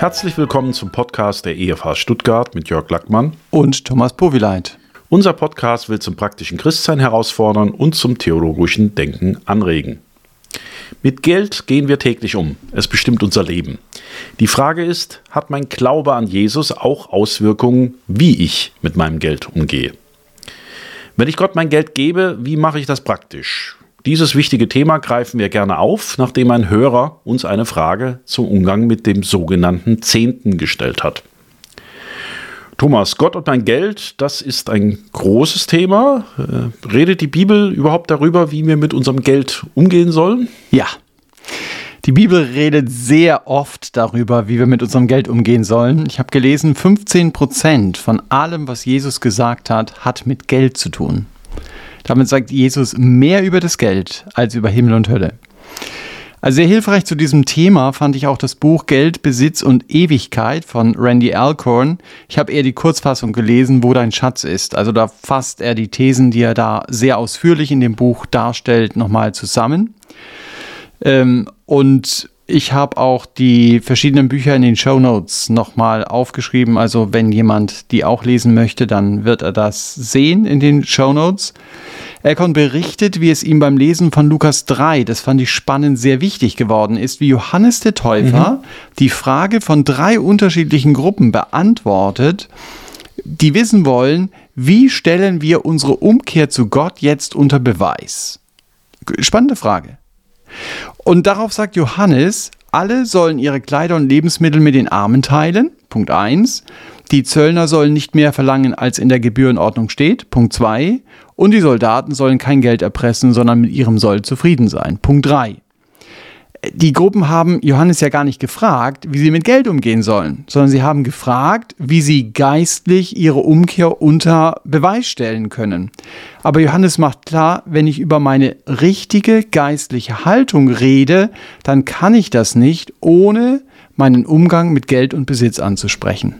Herzlich willkommen zum Podcast der EFH Stuttgart mit Jörg Lackmann und Thomas Powileit. Unser Podcast will zum praktischen Christsein herausfordern und zum theologischen Denken anregen. Mit Geld gehen wir täglich um. Es bestimmt unser Leben. Die Frage ist, hat mein Glaube an Jesus auch Auswirkungen, wie ich mit meinem Geld umgehe? Wenn ich Gott mein Geld gebe, wie mache ich das praktisch? Dieses wichtige Thema greifen wir gerne auf, nachdem ein Hörer uns eine Frage zum Umgang mit dem sogenannten Zehnten gestellt hat. Thomas, Gott und mein Geld, das ist ein großes Thema. Äh, redet die Bibel überhaupt darüber, wie wir mit unserem Geld umgehen sollen? Ja. Die Bibel redet sehr oft darüber, wie wir mit unserem Geld umgehen sollen. Ich habe gelesen, 15 Prozent von allem, was Jesus gesagt hat, hat mit Geld zu tun. Damit sagt Jesus mehr über das Geld als über Himmel und Hölle. Also sehr hilfreich zu diesem Thema fand ich auch das Buch Geld, Besitz und Ewigkeit von Randy Alcorn. Ich habe eher die Kurzfassung gelesen, wo dein Schatz ist. Also da fasst er die Thesen, die er da sehr ausführlich in dem Buch darstellt, nochmal zusammen. Ähm, und ich habe auch die verschiedenen Bücher in den Show Notes nochmal aufgeschrieben. Also wenn jemand die auch lesen möchte, dann wird er das sehen in den Show Notes. Elkon berichtet, wie es ihm beim Lesen von Lukas 3, das fand ich spannend, sehr wichtig geworden ist, wie Johannes der Täufer mhm. die Frage von drei unterschiedlichen Gruppen beantwortet, die wissen wollen, wie stellen wir unsere Umkehr zu Gott jetzt unter Beweis? Spannende Frage. Und darauf sagt Johannes, alle sollen ihre Kleider und Lebensmittel mit den Armen teilen. Punkt 1. Die Zöllner sollen nicht mehr verlangen, als in der Gebührenordnung steht. Punkt 2. Und die Soldaten sollen kein Geld erpressen, sondern mit ihrem Soll zufrieden sein. Punkt 3 die Gruppen haben Johannes ja gar nicht gefragt, wie sie mit Geld umgehen sollen, sondern sie haben gefragt, wie sie geistlich ihre Umkehr unter Beweis stellen können. Aber Johannes macht klar, wenn ich über meine richtige geistliche Haltung rede, dann kann ich das nicht, ohne meinen Umgang mit Geld und Besitz anzusprechen.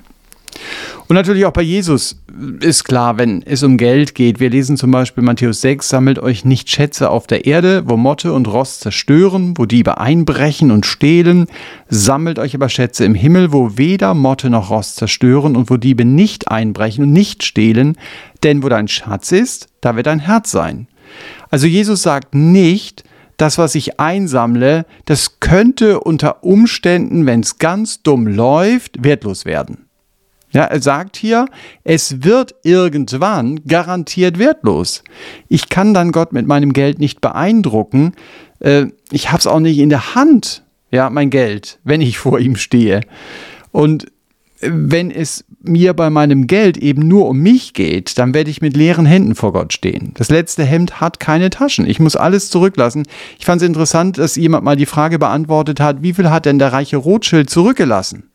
Und natürlich auch bei Jesus ist klar, wenn es um Geld geht. Wir lesen zum Beispiel Matthäus 6, sammelt euch nicht Schätze auf der Erde, wo Motte und Rost zerstören, wo Diebe einbrechen und stehlen. Sammelt euch aber Schätze im Himmel, wo weder Motte noch Rost zerstören und wo Diebe nicht einbrechen und nicht stehlen. Denn wo dein Schatz ist, da wird dein Herz sein. Also Jesus sagt nicht, das, was ich einsammle, das könnte unter Umständen, wenn es ganz dumm läuft, wertlos werden. Ja, er sagt hier, es wird irgendwann garantiert wertlos. Ich kann dann Gott mit meinem Geld nicht beeindrucken. Äh, ich habe es auch nicht in der Hand, ja, mein Geld, wenn ich vor ihm stehe. Und wenn es mir bei meinem Geld eben nur um mich geht, dann werde ich mit leeren Händen vor Gott stehen. Das letzte Hemd hat keine Taschen. Ich muss alles zurücklassen. Ich fand es interessant, dass jemand mal die Frage beantwortet hat, wie viel hat denn der reiche Rothschild zurückgelassen?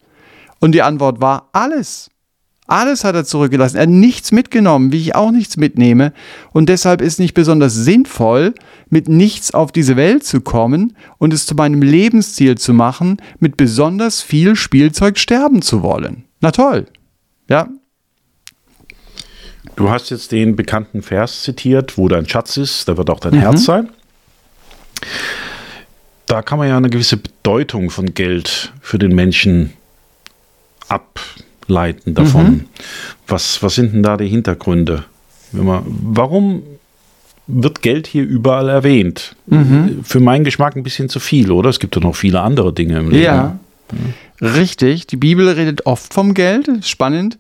Und die Antwort war alles. Alles hat er zurückgelassen. Er hat nichts mitgenommen, wie ich auch nichts mitnehme. Und deshalb ist nicht besonders sinnvoll, mit nichts auf diese Welt zu kommen und es zu meinem Lebensziel zu machen, mit besonders viel Spielzeug sterben zu wollen. Na toll. Ja. Du hast jetzt den bekannten Vers zitiert, wo dein Schatz ist, da wird auch dein mhm. Herz sein. Da kann man ja eine gewisse Bedeutung von Geld für den Menschen ableiten davon. Mhm. Was, was sind denn da die Hintergründe? Man, warum wird Geld hier überall erwähnt? Mhm. Für meinen Geschmack ein bisschen zu viel, oder? Es gibt ja noch viele andere Dinge im Leben. Ja, ja. richtig. Die Bibel redet oft vom Geld. Spannend.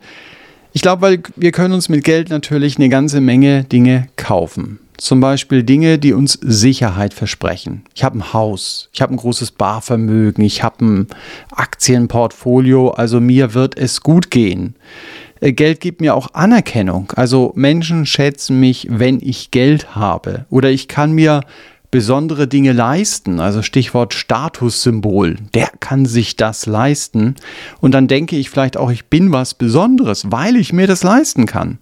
Ich glaube, weil wir können uns mit Geld natürlich eine ganze Menge Dinge kaufen. Zum Beispiel Dinge, die uns Sicherheit versprechen. Ich habe ein Haus, ich habe ein großes Barvermögen, ich habe ein Aktienportfolio, also mir wird es gut gehen. Äh, Geld gibt mir auch Anerkennung. Also Menschen schätzen mich, wenn ich Geld habe. Oder ich kann mir besondere Dinge leisten. Also Stichwort Statussymbol. Der kann sich das leisten. Und dann denke ich vielleicht auch, ich bin was Besonderes, weil ich mir das leisten kann.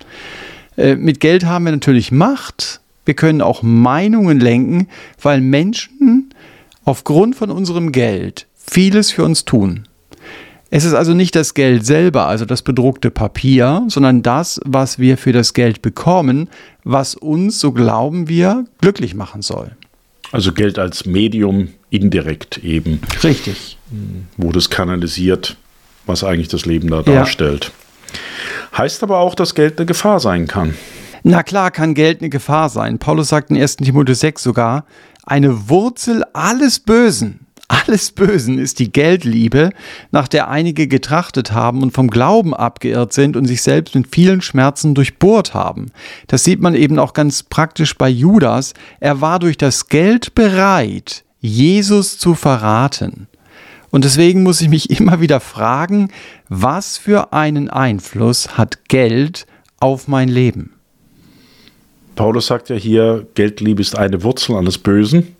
Äh, mit Geld haben wir natürlich Macht. Wir können auch Meinungen lenken, weil Menschen aufgrund von unserem Geld vieles für uns tun. Es ist also nicht das Geld selber, also das bedruckte Papier, sondern das, was wir für das Geld bekommen, was uns, so glauben wir, glücklich machen soll. Also Geld als Medium indirekt eben. Richtig. Wo das kanalisiert was eigentlich das Leben da ja. darstellt. Heißt aber auch, dass Geld eine Gefahr sein kann. Na klar, kann Geld eine Gefahr sein. Paulus sagt in 1. Timotheus 6 sogar, eine Wurzel alles Bösen alles Bösen ist die Geldliebe, nach der einige getrachtet haben und vom Glauben abgeirrt sind und sich selbst mit vielen Schmerzen durchbohrt haben. Das sieht man eben auch ganz praktisch bei Judas. Er war durch das Geld bereit, Jesus zu verraten. Und deswegen muss ich mich immer wieder fragen, was für einen Einfluss hat Geld auf mein Leben? Paulus sagt ja hier, Geldliebe ist eine Wurzel alles Bösen.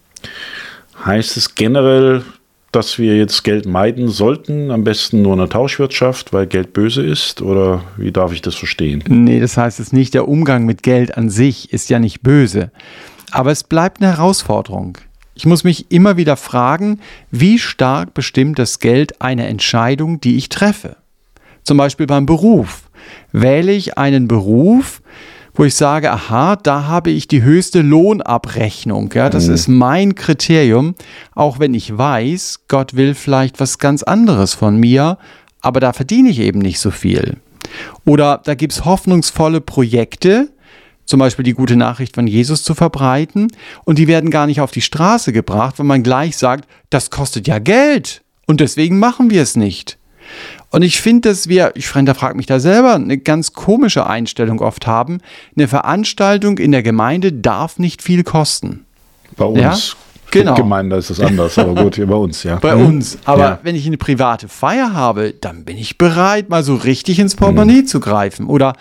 Heißt es generell, dass wir jetzt Geld meiden sollten, am besten nur eine Tauschwirtschaft, weil Geld böse ist? Oder wie darf ich das verstehen? Nee, das heißt es nicht. Der Umgang mit Geld an sich ist ja nicht böse. Aber es bleibt eine Herausforderung. Ich muss mich immer wieder fragen, wie stark bestimmt das Geld eine Entscheidung, die ich treffe? Zum Beispiel beim Beruf. Wähle ich einen Beruf, wo ich sage, aha, da habe ich die höchste Lohnabrechnung. Ja, das mhm. ist mein Kriterium, auch wenn ich weiß, Gott will vielleicht was ganz anderes von mir, aber da verdiene ich eben nicht so viel. Oder da gibt es hoffnungsvolle Projekte, zum Beispiel die gute Nachricht von Jesus zu verbreiten, und die werden gar nicht auf die Straße gebracht, wenn man gleich sagt, das kostet ja Geld und deswegen machen wir es nicht. Und ich finde, dass wir, ich frage mich da selber, eine ganz komische Einstellung oft haben. Eine Veranstaltung in der Gemeinde darf nicht viel kosten. Bei uns. Ja? Genau. Gemeinde ist es anders, aber gut, hier bei uns, ja. Bei mhm. uns. Aber ja. wenn ich eine private Feier habe, dann bin ich bereit, mal so richtig ins Portemonnaie mhm. zu greifen. Oder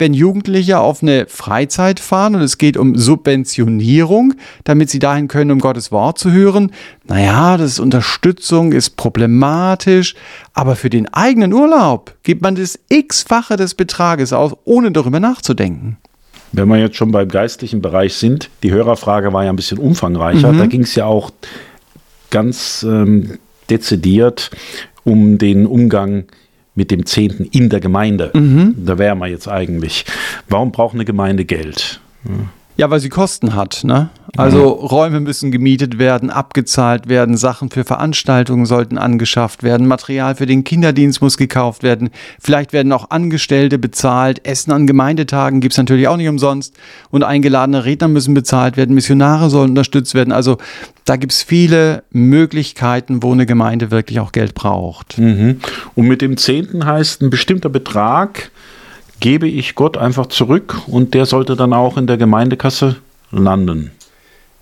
wenn Jugendliche auf eine Freizeit fahren und es geht um Subventionierung, damit sie dahin können, um Gottes Wort zu hören. Naja, das ist Unterstützung, ist problematisch, aber für den eigenen Urlaub gibt man das x-fache des Betrages aus, ohne darüber nachzudenken. Wenn wir jetzt schon beim geistlichen Bereich sind, die Hörerfrage war ja ein bisschen umfangreicher. Mhm. Da ging es ja auch ganz ähm, dezidiert um den Umgang mit dem Zehnten in der Gemeinde. Mhm. Da wären wir jetzt eigentlich. Warum braucht eine Gemeinde Geld? Ja. Ja, weil sie Kosten hat. Ne? Also mhm. Räume müssen gemietet werden, abgezahlt werden, Sachen für Veranstaltungen sollten angeschafft werden, Material für den Kinderdienst muss gekauft werden, vielleicht werden auch Angestellte bezahlt, Essen an Gemeindetagen gibt es natürlich auch nicht umsonst und eingeladene Redner müssen bezahlt werden, Missionare sollen unterstützt werden. Also da gibt es viele Möglichkeiten, wo eine Gemeinde wirklich auch Geld braucht. Mhm. Und mit dem Zehnten heißt ein bestimmter Betrag, gebe ich Gott einfach zurück und der sollte dann auch in der Gemeindekasse landen.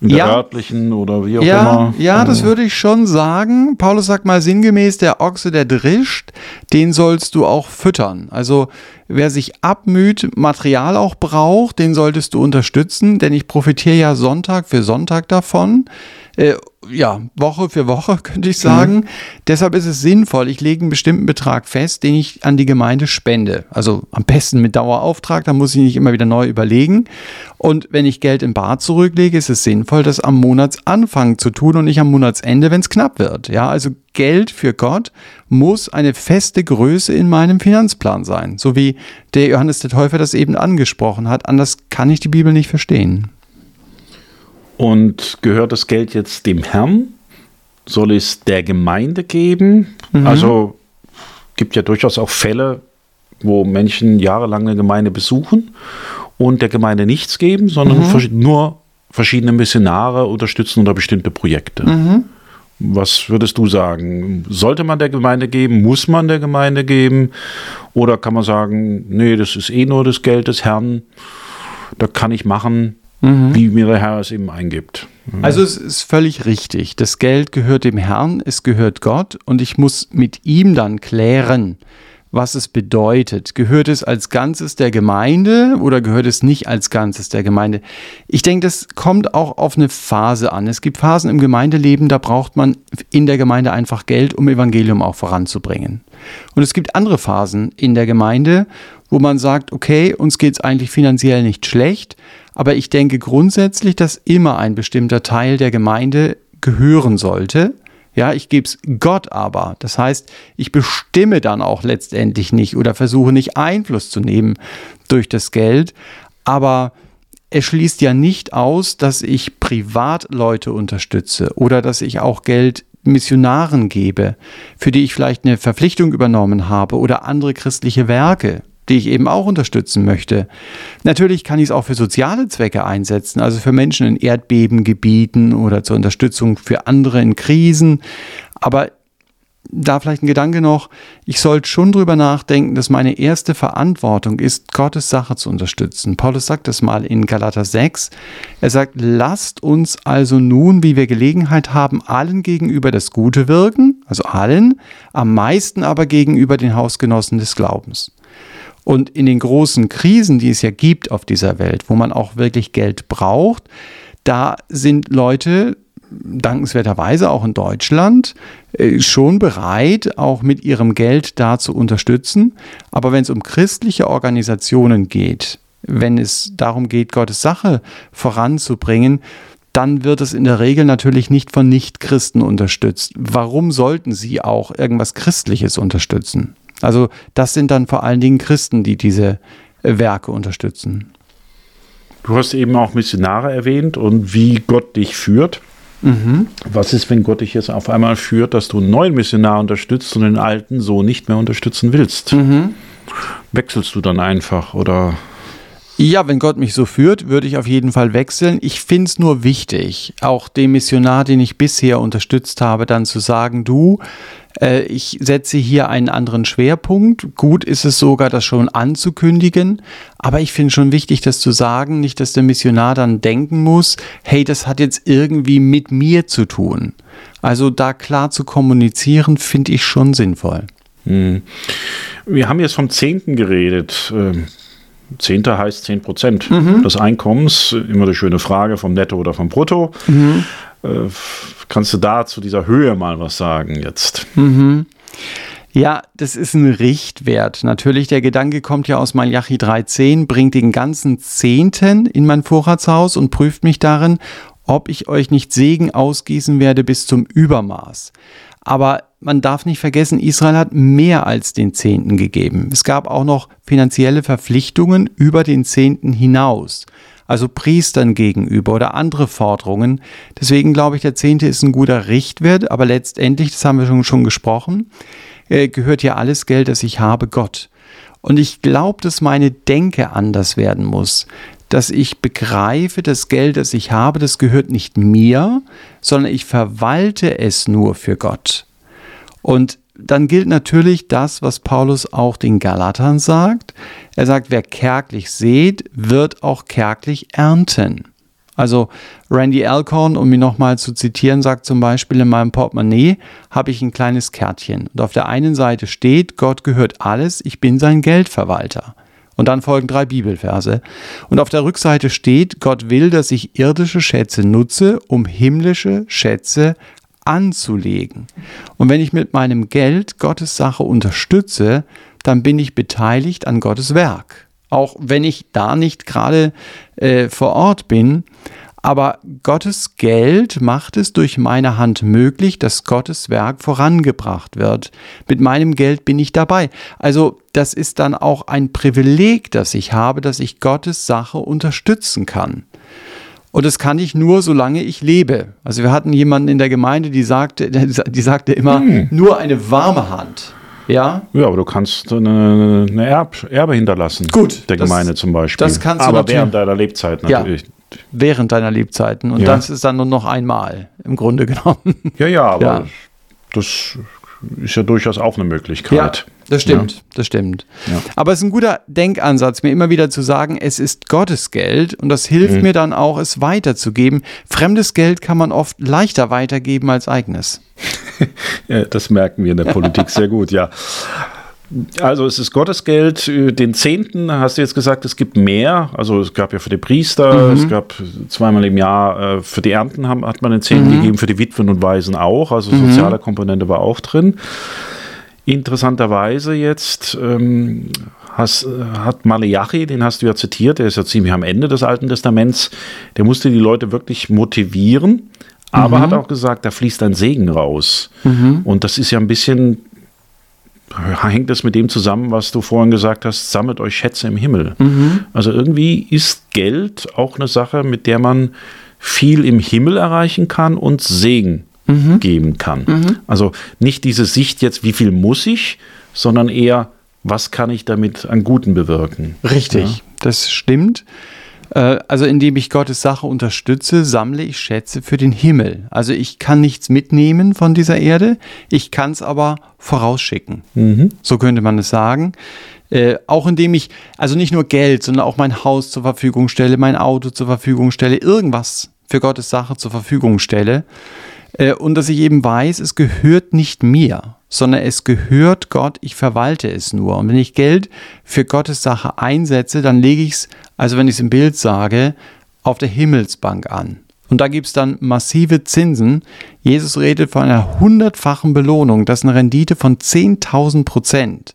In der ja. örtlichen oder wie auch ja, immer. Ja, das würde ich schon sagen. Paulus sagt mal sinngemäß, der Ochse, der drischt, den sollst du auch füttern. Also wer sich abmüht, Material auch braucht, den solltest du unterstützen, denn ich profitiere ja Sonntag für Sonntag davon. Äh, ja, Woche für Woche, könnte ich sagen. Mhm. Deshalb ist es sinnvoll, ich lege einen bestimmten Betrag fest, den ich an die Gemeinde spende. Also am besten mit Dauerauftrag, da muss ich nicht immer wieder neu überlegen. Und wenn ich Geld im Bar zurücklege, ist es sinnvoll, das am Monatsanfang zu tun und nicht am Monatsende, wenn es knapp wird. Ja, also Geld für Gott muss eine feste Größe in meinem Finanzplan sein. So wie der Johannes der Täufer das eben angesprochen hat. Anders kann ich die Bibel nicht verstehen. Und gehört das Geld jetzt dem Herrn? Soll es der Gemeinde geben? Mhm. Also gibt ja durchaus auch Fälle, wo Menschen jahrelang eine Gemeinde besuchen und der Gemeinde nichts geben, sondern mhm. nur verschiedene Missionare unterstützen oder bestimmte Projekte. Mhm. Was würdest du sagen? Sollte man der Gemeinde geben? Muss man der Gemeinde geben? Oder kann man sagen, nee, das ist eh nur das Geld des Herrn, da kann ich machen, mhm. wie mir der Herr es eben eingibt. Mhm. Also es ist völlig richtig. Das Geld gehört dem Herrn, es gehört Gott und ich muss mit ihm dann klären, was es bedeutet. Gehört es als Ganzes der Gemeinde oder gehört es nicht als Ganzes der Gemeinde? Ich denke, das kommt auch auf eine Phase an. Es gibt Phasen im Gemeindeleben, da braucht man in der Gemeinde einfach Geld, um Evangelium auch voranzubringen. Und es gibt andere Phasen in der Gemeinde, wo man sagt, okay, uns geht es eigentlich finanziell nicht schlecht, aber ich denke grundsätzlich, dass immer ein bestimmter Teil der Gemeinde gehören sollte. Ja, ich gebe es Gott aber. Das heißt, ich bestimme dann auch letztendlich nicht oder versuche nicht Einfluss zu nehmen durch das Geld. Aber es schließt ja nicht aus, dass ich Privatleute unterstütze oder dass ich auch Geld Missionaren gebe, für die ich vielleicht eine Verpflichtung übernommen habe oder andere christliche Werke, die ich eben auch unterstützen möchte. Natürlich kann ich es auch für soziale Zwecke einsetzen, also für Menschen in Erdbebengebieten oder zur Unterstützung für andere in Krisen. Aber da vielleicht ein Gedanke noch, ich sollte schon drüber nachdenken, dass meine erste Verantwortung ist, Gottes Sache zu unterstützen. Paulus sagt das mal in Galater 6. Er sagt, lasst uns also nun, wie wir Gelegenheit haben, allen gegenüber das Gute wirken, also allen, am meisten aber gegenüber den Hausgenossen des Glaubens. Und in den großen Krisen, die es ja gibt auf dieser Welt, wo man auch wirklich Geld braucht, da sind Leute, dankenswerterweise auch in Deutschland äh, schon bereit, auch mit ihrem Geld da zu unterstützen. Aber wenn es um christliche Organisationen geht, wenn es darum geht, Gottes Sache voranzubringen, dann wird es in der Regel natürlich nicht von Nichtchristen unterstützt. Warum sollten sie auch irgendwas Christliches unterstützen? Also das sind dann vor allen Dingen Christen, die diese äh, Werke unterstützen. Du hast eben auch Missionare erwähnt und wie Gott dich führt. Mhm. Was ist, wenn Gott dich jetzt auf einmal führt, dass du einen neuen Missionar unterstützt und den alten so nicht mehr unterstützen willst? Mhm. Wechselst du dann einfach oder ja, wenn Gott mich so führt, würde ich auf jeden Fall wechseln. Ich finde es nur wichtig, auch dem Missionar, den ich bisher unterstützt habe, dann zu sagen, du, äh, ich setze hier einen anderen Schwerpunkt. Gut ist es sogar, das schon anzukündigen, aber ich finde schon wichtig, das zu sagen, nicht, dass der Missionar dann denken muss, hey, das hat jetzt irgendwie mit mir zu tun. Also da klar zu kommunizieren, finde ich schon sinnvoll. Hm. Wir haben jetzt vom Zehnten geredet. Zehnter heißt 10 Prozent mhm. des Einkommens. Immer eine schöne Frage vom Netto oder vom Brutto. Mhm. Kannst du da zu dieser Höhe mal was sagen jetzt? Mhm. Ja, das ist ein Richtwert. Natürlich, der Gedanke kommt ja aus Malachi 3,10, bringt den ganzen Zehnten in mein Vorratshaus und prüft mich darin, ob ich euch nicht Segen ausgießen werde bis zum Übermaß. Aber man darf nicht vergessen, Israel hat mehr als den Zehnten gegeben. Es gab auch noch finanzielle Verpflichtungen über den Zehnten hinaus, also Priestern gegenüber oder andere Forderungen. Deswegen glaube ich, der Zehnte ist ein guter Richtwert, aber letztendlich, das haben wir schon, schon gesprochen, äh, gehört ja alles Geld, das ich habe, Gott. Und ich glaube, dass meine Denke anders werden muss dass ich begreife, das Geld, das ich habe, das gehört nicht mir, sondern ich verwalte es nur für Gott. Und dann gilt natürlich das, was Paulus auch den Galatern sagt. Er sagt, wer kärglich sät, wird auch kärglich ernten. Also Randy Alcorn, um ihn nochmal zu zitieren, sagt zum Beispiel, in meinem Portemonnaie habe ich ein kleines Kärtchen. Und auf der einen Seite steht, Gott gehört alles, ich bin sein Geldverwalter. Und dann folgen drei Bibelverse. Und auf der Rückseite steht, Gott will, dass ich irdische Schätze nutze, um himmlische Schätze anzulegen. Und wenn ich mit meinem Geld Gottes Sache unterstütze, dann bin ich beteiligt an Gottes Werk. Auch wenn ich da nicht gerade äh, vor Ort bin. Aber Gottes Geld macht es durch meine Hand möglich, dass Gottes Werk vorangebracht wird. Mit meinem Geld bin ich dabei. Also das ist dann auch ein Privileg, das ich habe, dass ich Gottes Sache unterstützen kann. Und das kann ich nur, solange ich lebe. Also wir hatten jemanden in der Gemeinde, die sagte, die sagte immer, hm. nur eine warme Hand. Ja? Ja, aber du kannst eine, eine Erb, Erbe hinterlassen. Gut. Der das, Gemeinde zum Beispiel. Das kannst aber du während deiner Lebzeit natürlich. Ja, während deiner Lebzeiten. Und ja. das ist dann nur noch einmal, im Grunde genommen. Ja, ja, aber ja. das ist ja durchaus auch eine Möglichkeit. Ja, das stimmt, ja. das stimmt. Ja. Aber es ist ein guter Denkansatz, mir immer wieder zu sagen, es ist Gottes Geld und das hilft mhm. mir dann auch, es weiterzugeben. Fremdes Geld kann man oft leichter weitergeben als eigenes. das merken wir in der Politik sehr gut, ja. Also es ist Gottesgeld. Den Zehnten hast du jetzt gesagt, es gibt mehr. Also es gab ja für die Priester, mhm. es gab zweimal im Jahr äh, für die Ernten haben, hat man den Zehnten mhm. gegeben, für die Witwen und Waisen auch. Also mhm. soziale Komponente war auch drin. Interessanterweise jetzt ähm, has, hat Maleachi, den hast du ja zitiert, der ist ja ziemlich am Ende des Alten Testaments, der musste die Leute wirklich motivieren, aber mhm. hat auch gesagt, da fließt ein Segen raus. Mhm. Und das ist ja ein bisschen hängt es mit dem zusammen, was du vorhin gesagt hast, sammelt euch Schätze im Himmel. Mhm. Also irgendwie ist Geld auch eine Sache, mit der man viel im Himmel erreichen kann und Segen mhm. geben kann. Mhm. Also nicht diese Sicht jetzt, wie viel muss ich, sondern eher, was kann ich damit an Guten bewirken. Richtig, ja? das stimmt. Äh, also indem ich Gottes Sache unterstütze, sammle ich Schätze für den Himmel. Also ich kann nichts mitnehmen von dieser Erde, ich kann es aber vorausschicken. Mhm. So könnte man es sagen. Äh, auch indem ich also nicht nur Geld, sondern auch mein Haus zur Verfügung stelle, mein Auto zur Verfügung stelle, irgendwas für Gottes Sache zur Verfügung stelle. Äh, und dass ich eben weiß, es gehört nicht mir, sondern es gehört Gott, ich verwalte es nur. Und wenn ich Geld für Gottes Sache einsetze, dann lege ich es, also wenn ich es im Bild sage, auf der Himmelsbank an. Und da gibt es dann massive Zinsen. Jesus redet von einer hundertfachen Belohnung. Das ist eine Rendite von 10.000 Prozent.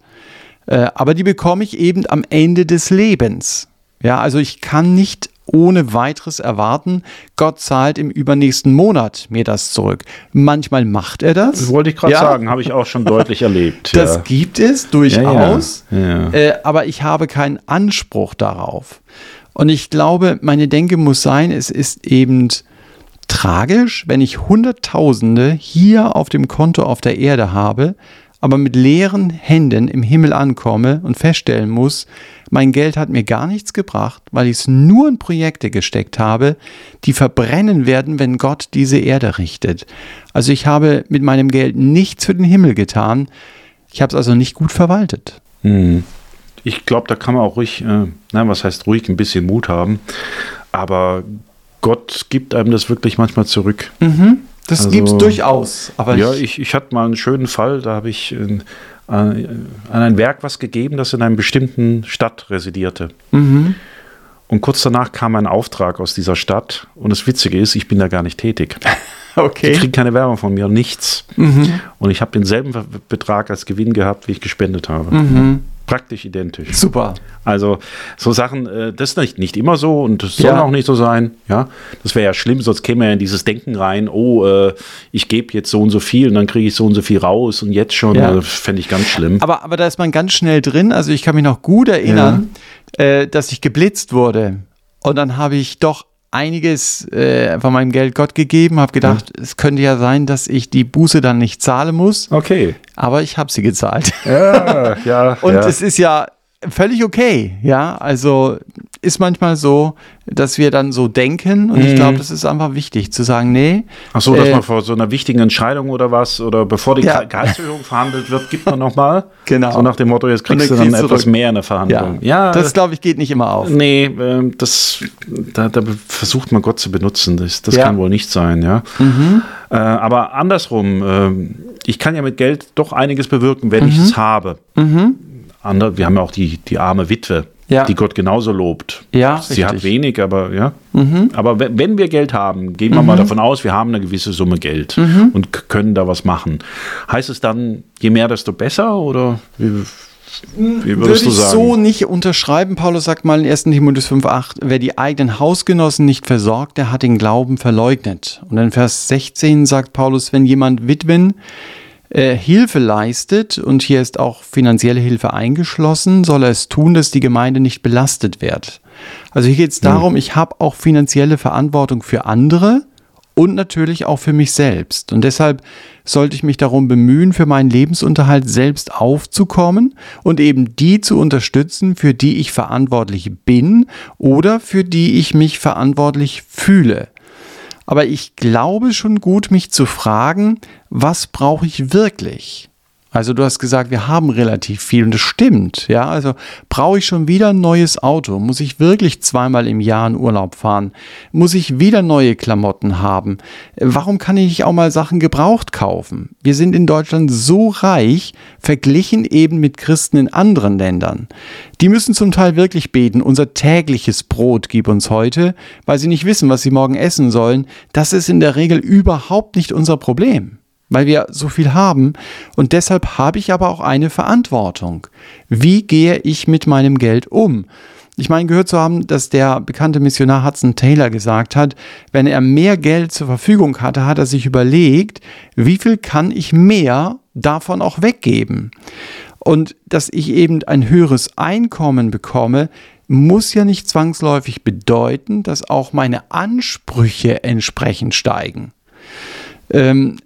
Äh, aber die bekomme ich eben am Ende des Lebens. Ja, also ich kann nicht ohne weiteres erwarten, Gott zahlt im übernächsten Monat mir das zurück. Manchmal macht er das. das wollte ich gerade ja. sagen, habe ich auch schon deutlich erlebt. Das ja. gibt es durchaus, ja, äh, aber ich habe keinen Anspruch darauf. Und ich glaube, meine Denke muss sein, es ist eben tragisch, wenn ich Hunderttausende hier auf dem Konto auf der Erde habe, aber mit leeren Händen im Himmel ankomme und feststellen muss, mein Geld hat mir gar nichts gebracht, weil ich es nur in Projekte gesteckt habe, die verbrennen werden, wenn Gott diese Erde richtet. Also ich habe mit meinem Geld nichts für den Himmel getan. Ich habe es also nicht gut verwaltet. Hm. Ich glaube, da kann man auch ruhig, äh, nein, was heißt ruhig, ein bisschen Mut haben. Aber Gott gibt einem das wirklich manchmal zurück. Mhm. Das also, gibt es durchaus. Aber ja, ich, ich hatte mal einen schönen Fall, da habe ich äh, an ein Werk was gegeben, das in einer bestimmten Stadt residierte. Mhm. Und kurz danach kam ein Auftrag aus dieser Stadt. Und das Witzige ist, ich bin da gar nicht tätig. Okay. Ich kriege keine Werbung von mir, nichts. Mhm. Und ich habe denselben Betrag als Gewinn gehabt, wie ich gespendet habe. Mhm praktisch identisch. Super. Also so Sachen, äh, das ist nicht, nicht immer so und das soll ja. auch nicht so sein. Ja, das wäre ja schlimm, sonst käme ja in dieses Denken rein, oh, äh, ich gebe jetzt so und so viel und dann kriege ich so und so viel raus und jetzt schon, ja. äh, fände ich ganz schlimm. Aber, aber da ist man ganz schnell drin. Also ich kann mich noch gut erinnern, ja. äh, dass ich geblitzt wurde. Und dann habe ich doch einiges äh, von meinem Geld Gott gegeben, habe gedacht, ja. es könnte ja sein, dass ich die Buße dann nicht zahlen muss. Okay. Aber ich habe sie gezahlt. Ja, ja. Und ja. es ist ja völlig okay, ja. Also ist manchmal so, dass wir dann so denken und mhm. ich glaube, das ist einfach wichtig zu sagen, nee. Ach so, dass äh, man vor so einer wichtigen Entscheidung oder was oder bevor die ja. Gehaltserhöhung verhandelt wird, gibt man nochmal. Genau. So nach dem Motto, jetzt kriegst du dann kriegst etwas mehr in der Verhandlung. Ja, ja das glaube ich geht nicht immer auf. Nee, äh, das, da, da, versucht man Gott zu benutzen. Das, das ja. kann wohl nicht sein, ja. Mhm. Äh, aber andersrum, äh, ich kann ja mit Geld doch einiges bewirken, wenn mhm. ich es habe. Mhm. Andere, wir haben ja auch die, die arme Witwe ja. die Gott genauso lobt. Ja, Sie richtig. hat wenig, aber ja. Mhm. Aber wenn wir Geld haben, gehen wir mhm. mal davon aus, wir haben eine gewisse Summe Geld mhm. und können da was machen. Heißt es dann, je mehr, desto besser oder wie, wie Würde ich so nicht unterschreiben. Paulus sagt mal in 1. Timotheus 5,8, wer die eigenen Hausgenossen nicht versorgt, der hat den Glauben verleugnet. Und in Vers 16 sagt Paulus, wenn jemand Witwen äh, Hilfe leistet, und hier ist auch finanzielle Hilfe eingeschlossen, soll er es tun, dass die Gemeinde nicht belastet wird. Also hier geht es darum, ich habe auch finanzielle Verantwortung für andere und natürlich auch für mich selbst. Und deshalb sollte ich mich darum bemühen, für meinen Lebensunterhalt selbst aufzukommen und eben die zu unterstützen, für die ich verantwortlich bin oder für die ich mich verantwortlich fühle. Aber ich glaube schon gut, mich zu fragen, was brauche ich wirklich? Also du hast gesagt, wir haben relativ viel und das stimmt. Ja, also brauche ich schon wieder ein neues Auto? Muss ich wirklich zweimal im Jahr in Urlaub fahren? Muss ich wieder neue Klamotten haben? Warum kann ich nicht auch mal Sachen gebraucht kaufen? Wir sind in Deutschland so reich, verglichen eben mit Christen in anderen Ländern. Die müssen zum Teil wirklich beten, unser tägliches Brot gib uns heute, weil sie nicht wissen, was sie morgen essen sollen. Das ist in der Regel überhaupt nicht unser Problem weil wir so viel haben. Und deshalb habe ich aber auch eine Verantwortung. Wie gehe ich mit meinem Geld um? Ich meine, gehört zu haben, dass der bekannte Missionar Hudson Taylor gesagt hat, wenn er mehr Geld zur Verfügung hatte, hat er sich überlegt, wie viel kann ich mehr davon auch weggeben? Und dass ich eben ein höheres Einkommen bekomme, muss ja nicht zwangsläufig bedeuten, dass auch meine Ansprüche entsprechend steigen. Ähm,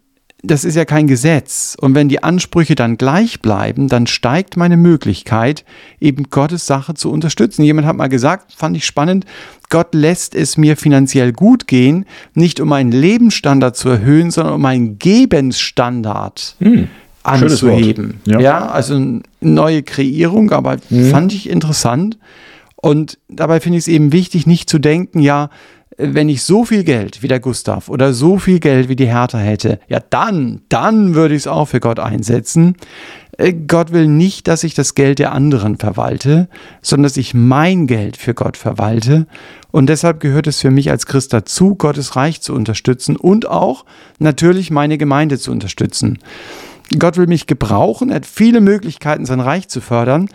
das ist ja kein Gesetz. Und wenn die Ansprüche dann gleich bleiben, dann steigt meine Möglichkeit, eben Gottes Sache zu unterstützen. Jemand hat mal gesagt, fand ich spannend, Gott lässt es mir finanziell gut gehen, nicht um meinen Lebensstandard zu erhöhen, sondern um meinen Gebensstandard hm, anzuheben. Ja. ja. also eine neue Kreierung, aber hm. fand ich interessant. Und dabei finde ich es eben wichtig, nicht zu denken, ja, wenn ich so viel Geld wie der Gustav oder so viel Geld wie die Hertha hätte, ja dann, dann würde ich es auch für Gott einsetzen. Äh, Gott will nicht, dass ich das Geld der anderen verwalte, sondern dass ich mein Geld für Gott verwalte. Und deshalb gehört es für mich als Christ dazu, Gottes Reich zu unterstützen und auch natürlich meine Gemeinde zu unterstützen. Gott will mich gebrauchen, er hat viele Möglichkeiten, sein Reich zu fördern.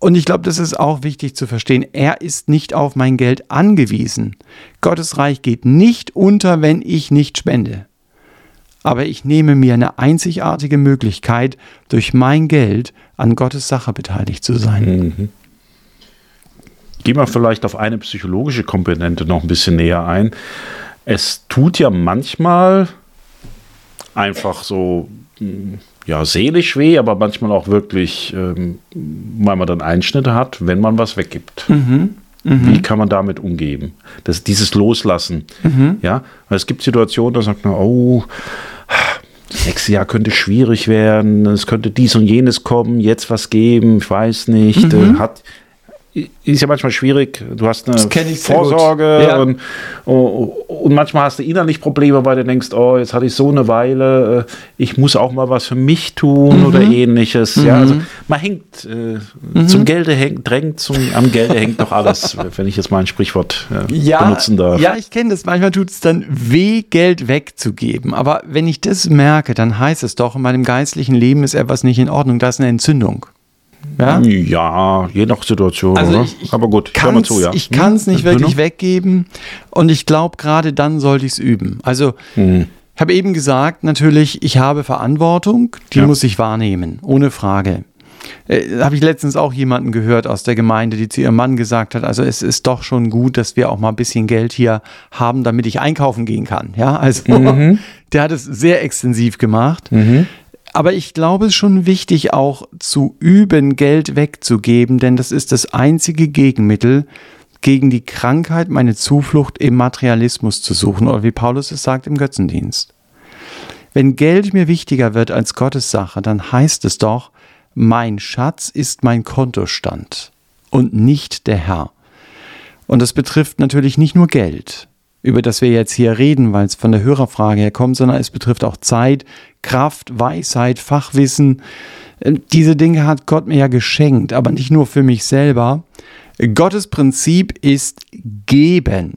Und ich glaube, das ist auch wichtig zu verstehen. Er ist nicht auf mein Geld angewiesen. Gottes Reich geht nicht unter, wenn ich nicht spende. Aber ich nehme mir eine einzigartige Möglichkeit, durch mein Geld an Gottes Sache beteiligt zu sein. Mhm. Gehen wir vielleicht auf eine psychologische Komponente noch ein bisschen näher ein. Es tut ja manchmal einfach so hm, ja, seelisch weh, aber manchmal auch wirklich, ähm, weil man dann Einschnitte hat, wenn man was weggibt. Mhm. Mhm. Wie kann man damit umgehen? Das, dieses Loslassen. Mhm. Ja, weil es gibt Situationen, da sagt man, oh, das nächste Jahr könnte schwierig werden, es könnte dies und jenes kommen, jetzt was geben, ich weiß nicht. Mhm. Äh, hat, ist ja manchmal schwierig. Du hast eine Vorsorge ja. und, und, manchmal hast du innerlich Probleme, weil du denkst, oh, jetzt hatte ich so eine Weile, äh, ich muss auch mal was für mich tun mhm. oder ähnliches. Mhm. Ja, also man hängt äh, mhm. zum Gelde hängt, drängt zum, am Gelde hängt doch alles, wenn ich jetzt mal ein Sprichwort äh, ja, benutzen darf. Ja, ich kenne das. Manchmal tut es dann weh, Geld wegzugeben. Aber wenn ich das merke, dann heißt es doch, in meinem geistlichen Leben ist etwas nicht in Ordnung. Da ist eine Entzündung. Ja? ja, je nach Situation. Also ich, ich Aber gut, mal zu, ja. Ich kann es nicht hm? wirklich weggeben und ich glaube, gerade dann sollte ich es üben. Also, hm. ich habe eben gesagt, natürlich, ich habe Verantwortung, die ja. muss ich wahrnehmen, ohne Frage. Äh, habe ich letztens auch jemanden gehört aus der Gemeinde, die zu ihrem Mann gesagt hat, also es ist doch schon gut, dass wir auch mal ein bisschen Geld hier haben, damit ich einkaufen gehen kann. Ja, also mhm. der hat es sehr extensiv gemacht. Mhm. Aber ich glaube, es ist schon wichtig, auch zu üben, Geld wegzugeben, denn das ist das einzige Gegenmittel gegen die Krankheit, meine Zuflucht im Materialismus zu suchen, oder wie Paulus es sagt, im Götzendienst. Wenn Geld mir wichtiger wird als Gottes Sache, dann heißt es doch, mein Schatz ist mein Kontostand und nicht der Herr. Und das betrifft natürlich nicht nur Geld über das wir jetzt hier reden, weil es von der Hörerfrage her kommt, sondern es betrifft auch Zeit, Kraft, Weisheit, Fachwissen. Äh, diese Dinge hat Gott mir ja geschenkt, aber nicht nur für mich selber. Gottes Prinzip ist geben.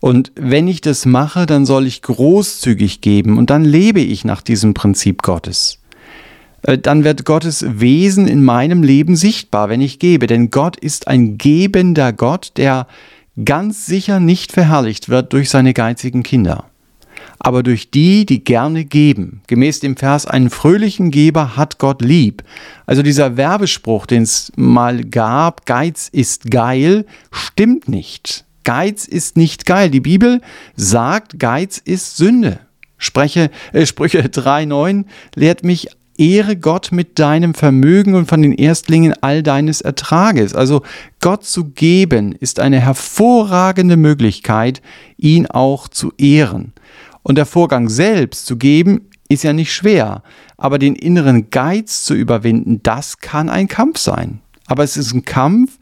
Und wenn ich das mache, dann soll ich großzügig geben und dann lebe ich nach diesem Prinzip Gottes. Äh, dann wird Gottes Wesen in meinem Leben sichtbar, wenn ich gebe. Denn Gott ist ein gebender Gott, der ganz sicher nicht verherrlicht wird durch seine geizigen Kinder, aber durch die, die gerne geben. Gemäß dem Vers, einen fröhlichen Geber hat Gott lieb. Also dieser Werbespruch, den es mal gab, Geiz ist geil, stimmt nicht. Geiz ist nicht geil. Die Bibel sagt, Geiz ist Sünde. Spreche, äh, Sprüche 3,9 lehrt mich Ehre Gott mit deinem Vermögen und von den Erstlingen all deines Ertrages. Also Gott zu geben ist eine hervorragende Möglichkeit, ihn auch zu ehren. Und der Vorgang selbst zu geben ist ja nicht schwer, aber den inneren Geiz zu überwinden, das kann ein Kampf sein. Aber es ist ein Kampf,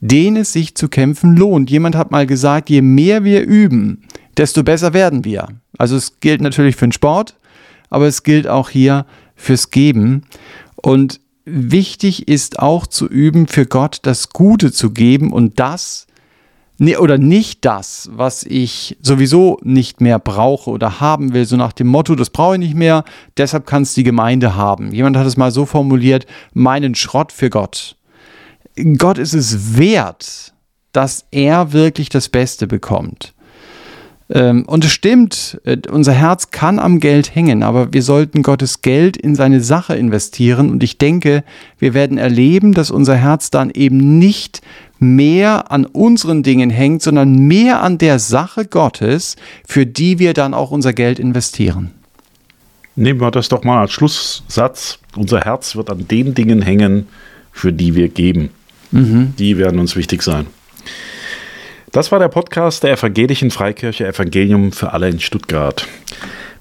den es sich zu kämpfen lohnt. Jemand hat mal gesagt, je mehr wir üben, desto besser werden wir. Also es gilt natürlich für den Sport, aber es gilt auch hier fürs Geben. Und wichtig ist auch zu üben, für Gott das Gute zu geben und das oder nicht das, was ich sowieso nicht mehr brauche oder haben will, so nach dem Motto, das brauche ich nicht mehr, deshalb kann es die Gemeinde haben. Jemand hat es mal so formuliert, meinen Schrott für Gott. Gott ist es wert, dass er wirklich das Beste bekommt. Ähm, und es stimmt, äh, unser Herz kann am Geld hängen, aber wir sollten Gottes Geld in seine Sache investieren. Und ich denke, wir werden erleben, dass unser Herz dann eben nicht mehr an unseren Dingen hängt, sondern mehr an der Sache Gottes, für die wir dann auch unser Geld investieren. nehmen wir das doch mal als Schlusssatz. Unser Herz wird an den Dingen hängen, für die wir geben. Mhm. Die werden uns wichtig sein. Das war der Podcast der Evangelischen Freikirche Evangelium für alle in Stuttgart.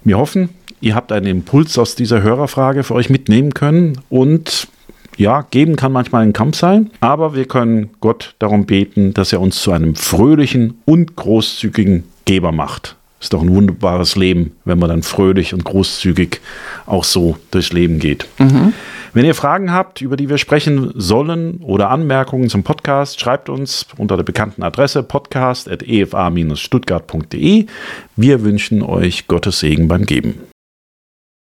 Wir hoffen, ihr habt einen Impuls aus dieser Hörerfrage für euch mitnehmen können und ja, geben kann manchmal ein Kampf sein, aber wir können Gott darum beten, dass er uns zu einem fröhlichen und großzügigen Geber macht. Ist doch ein wunderbares Leben, wenn man dann fröhlich und großzügig auch so durchs Leben geht. Mhm. Wenn ihr Fragen habt, über die wir sprechen sollen oder Anmerkungen zum Podcast, schreibt uns unter der bekannten Adresse podcast.efa-stuttgart.de. Wir wünschen euch Gottes Segen beim Geben.